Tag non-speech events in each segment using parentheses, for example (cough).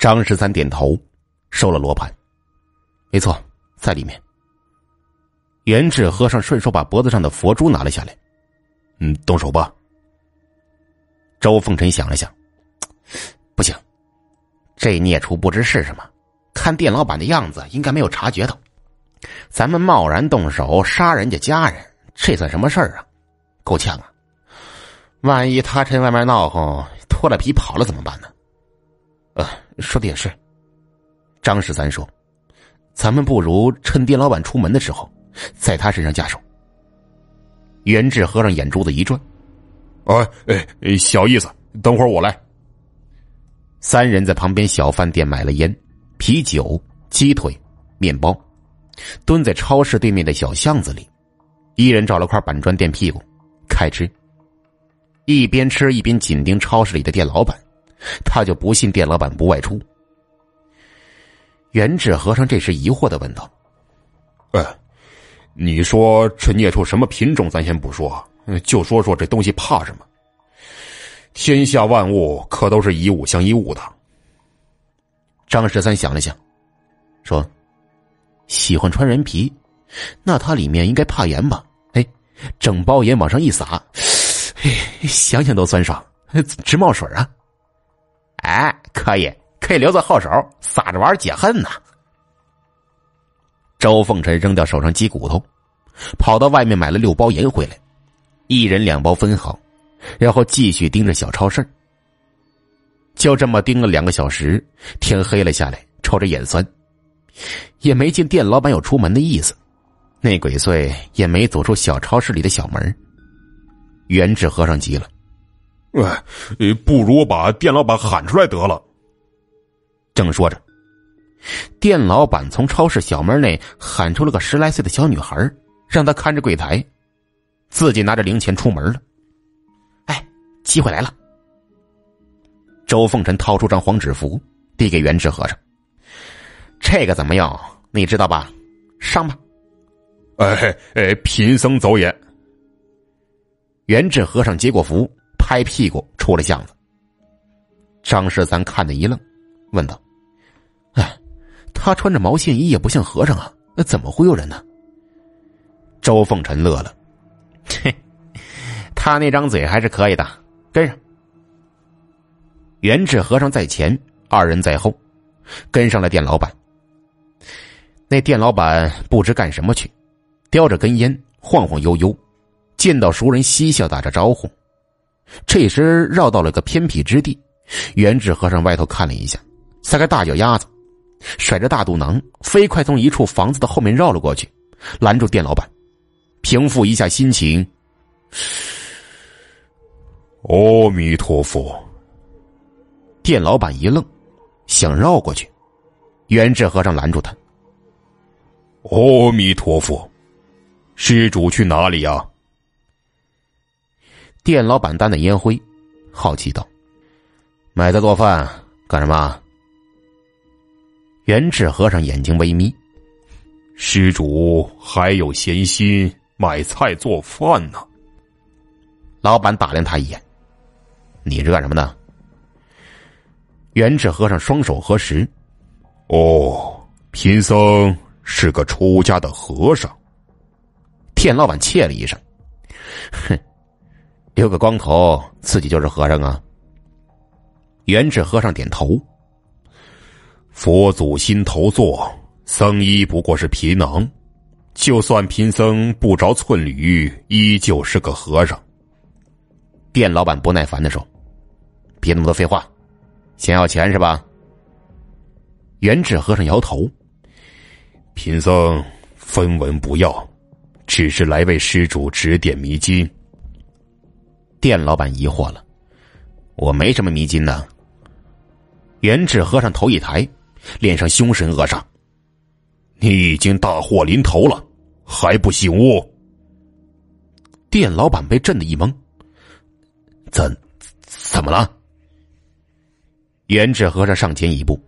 张十三点头，收了罗盘。没错，在里面。元智和尚顺手把脖子上的佛珠拿了下来。嗯，动手吧。周凤臣想了想，不行，这孽畜不知是什么，看店老板的样子，应该没有察觉到。咱们贸然动手杀人家家人，这算什么事儿啊？够呛啊！万一他趁外面闹哄，脱了皮跑了怎么办呢？呃，说的也是。张十三说：“咱们不如趁店老板出门的时候。”在他身上下手。袁志和尚眼珠子一转，哎哎，小意思，等会儿我来。三人在旁边小饭店买了烟、啤酒、鸡腿、面包，蹲在超市对面的小巷子里，一人找了块板砖垫屁股，开吃。一边吃一边紧盯超市里的店老板，他就不信店老板不外出。元智和尚这时疑惑的问道：“哎。”你说这孽畜什么品种？咱先不说，就说说这东西怕什么？天下万物可都是以物相依物的。张十三想了想，说：“喜欢穿人皮，那它里面应该怕盐吧？哎，整包盐往上一撒，想想都酸爽，直冒水啊！哎，可以，可以留在后手，撒着玩解恨呐。”周凤臣扔掉手上鸡骨头，跑到外面买了六包盐回来，一人两包分好，然后继续盯着小超市。就这么盯了两个小时，天黑了下来，抽着眼酸，也没见店老板有出门的意思，那鬼祟也没走出小超市里的小门。元智和尚急了：“哎，不如我把店老板喊出来得了。”正说着。店老板从超市小门内喊出了个十来岁的小女孩，让她看着柜台，自己拿着零钱出门了。哎，机会来了！周凤臣掏出张黄纸符，递给元志和尚：“这个怎么样？你知道吧？上吧。”哎哎，贫僧走也。元志和尚接过符，拍屁股出了巷子。张十三看得一愣，问道：“哎？”他穿着毛线衣，也不像和尚啊，那怎么忽悠人呢？周凤臣乐了，(laughs) 嘿，他那张嘴还是可以的。跟上，元智和尚在前，二人在后，跟上了店老板。那店老板不知干什么去，叼着根烟，晃晃悠悠，见到熟人嬉笑打着招呼。这时绕到了个偏僻之地，元智和尚歪头看了一下，撒个大脚丫子。甩着大肚囊，飞快从一处房子的后面绕了过去，拦住店老板，平复一下心情。阿弥陀佛。店老板一愣，想绕过去，元智和尚拦住他。阿弥陀佛，施主去哪里呀？店老板担的烟灰，好奇道：“买菜做饭干什么？”元智和尚眼睛微眯，施主还有闲心买菜做饭呢。老板打量他一眼：“你是干什么的？”元智和尚双手合十：“哦，贫僧是个出家的和尚。(laughs) ”店老板切了一声：“哼，留个光头，自己就是和尚啊。”元智和尚点头。佛祖心头坐，僧衣不过是皮囊。就算贫僧不着寸缕，依旧是个和尚。店老板不耐烦的说：“别那么多废话，想要钱是吧？”元智和尚摇头：“贫僧分文不要，只是来为施主指点迷津。”店老板疑惑了：“我没什么迷津呢。”元智和尚头一抬。脸上凶神恶煞，你已经大祸临头了，还不醒悟？店老板被震得一懵，怎怎么了？元智和尚上前一步，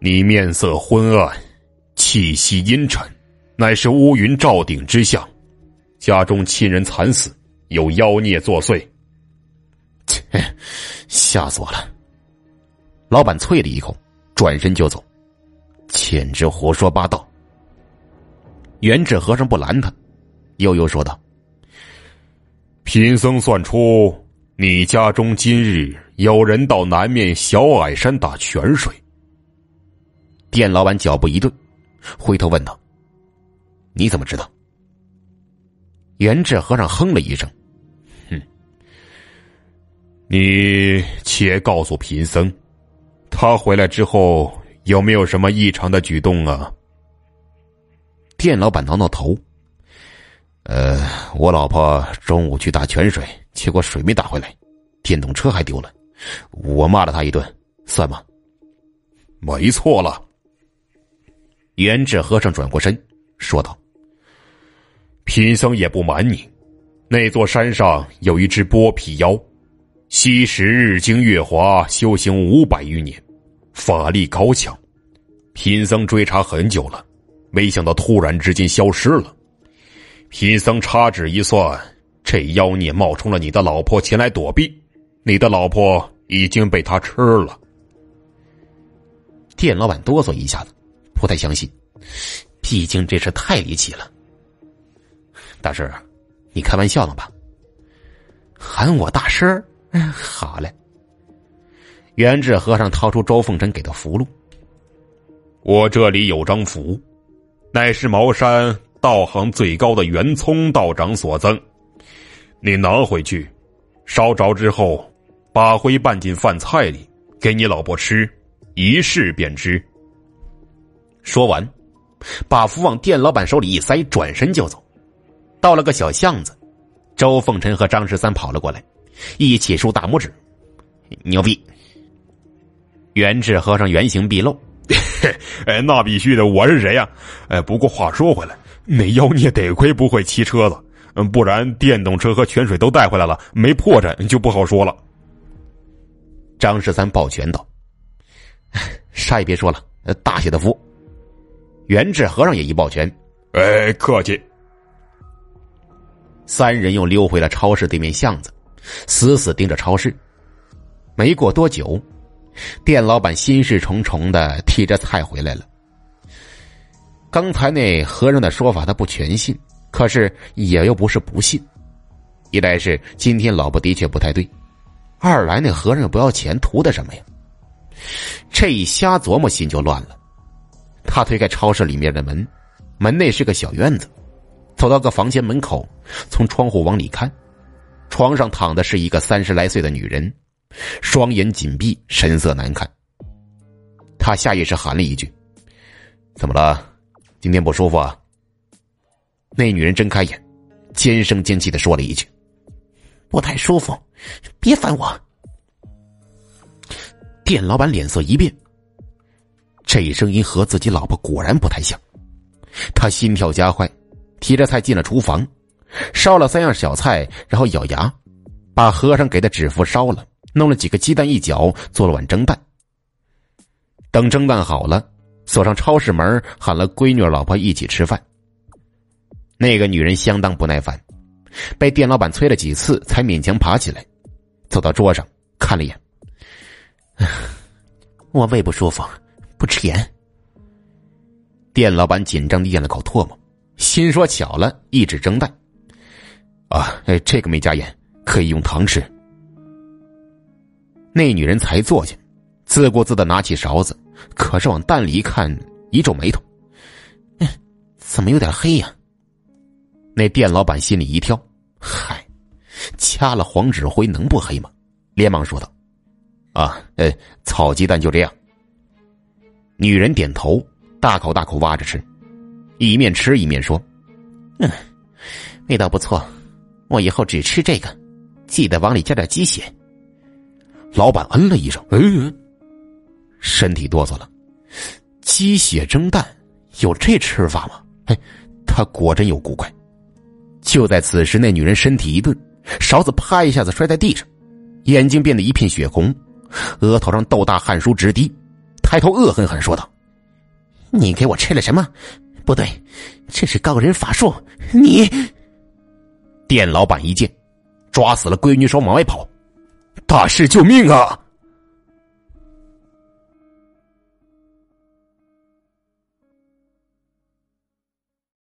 你面色昏暗，气息阴沉，乃是乌云罩顶之下，家中亲人惨死，有妖孽作祟。切，吓死我了！老板啐了一口，转身就走，简直胡说八道。元智和尚不拦他，悠悠说道：“贫僧算出，你家中今日有人到南面小矮山打泉水。”店老板脚步一顿，回头问道：“你怎么知道？”元智和尚哼了一声：“哼，你且告诉贫僧。”他回来之后有没有什么异常的举动啊？店老板挠挠头。呃，我老婆中午去打泉水，结果水没打回来，电动车还丢了，我骂了他一顿，算吗？没错了。元智和尚转过身说道：“贫僧也不瞒你，那座山上有一只剥皮妖，昔时日精月华，修行五百余年。”法力高强，贫僧追查很久了，没想到突然之间消失了。贫僧插指一算，这妖孽冒充了你的老婆前来躲避，你的老婆已经被他吃了。店老板哆嗦一下子，不太相信，毕竟这事太离奇了。大师，你开玩笑呢吧？喊我大师？(laughs) 好嘞。元智和尚掏出周凤臣给的符箓，我这里有张符，乃是茅山道行最高的元聪道长所赠，你拿回去，烧着之后，把灰拌进饭菜里，给你老婆吃，一试便知。说完，把符往店老板手里一塞，转身就走。到了个小巷子，周凤臣和张十三跑了过来，一起竖大拇指，牛逼。元智和尚原形毕露，(laughs) 哎，那必须的，我是谁呀？哎，不过话说回来，那妖孽得亏不会骑车子，嗯，不然电动车和泉水都带回来了，没破绽就不好说了。张十三抱拳道：“ (laughs) 啥也别说了，大写的福。”元智和尚也一抱拳：“哎，客气。”三人又溜回了超市对面巷子，死死盯着超市。没过多久。店老板心事重重的提着菜回来了。刚才那和尚的说法他不全信，可是也又不是不信。一来是今天老婆的确不太对，二来那和尚又不要钱，图的什么呀？这一瞎琢磨，心就乱了。他推开超市里面的门，门内是个小院子，走到个房间门口，从窗户往里看，床上躺的是一个三十来岁的女人。双眼紧闭，神色难看。他下意识喊了一句：“怎么了？今天不舒服啊？”那女人睁开眼，尖声尖气的说了一句：“不太舒服，别烦我。”店老板脸色一变，这声音和自己老婆果然不太像。他心跳加快，提着菜进了厨房，烧了三样小菜，然后咬牙，把和尚给的纸符烧了。弄了几个鸡蛋一搅，做了碗蒸蛋。等蒸蛋好了，锁上超市门，喊了闺女老婆一起吃饭。那个女人相当不耐烦，被店老板催了几次，才勉强爬起来，走到桌上看了一眼。(laughs) 我胃不舒服，不吃盐。店老板紧张的咽了口唾沫，心说巧了，一纸蒸蛋。啊，这个没加盐，可以用糖吃。那女人才坐下，自顾自的拿起勺子，可是往蛋里一看，一皱眉头：“嗯，怎么有点黑呀？”那店老板心里一跳：“嗨，掐了黄纸灰能不黑吗？”连忙说道：“啊，呃，炒鸡蛋就这样。”女人点头，大口大口挖着吃，一面吃一面说：“嗯，味道不错，我以后只吃这个，记得往里加点鸡血。”老板嗯了一声，嗯，身体哆嗦了。鸡血蒸蛋有这吃法吗？哎，他果真有古怪。就在此时，那女人身体一顿，勺子啪一下子摔在地上，眼睛变得一片血红，额头上豆大汗珠直滴，抬头恶狠狠说道：“你给我吃了什么？不对，这是高人法术！你……”店老板一见，抓死了闺女手往外跑。大师救命啊！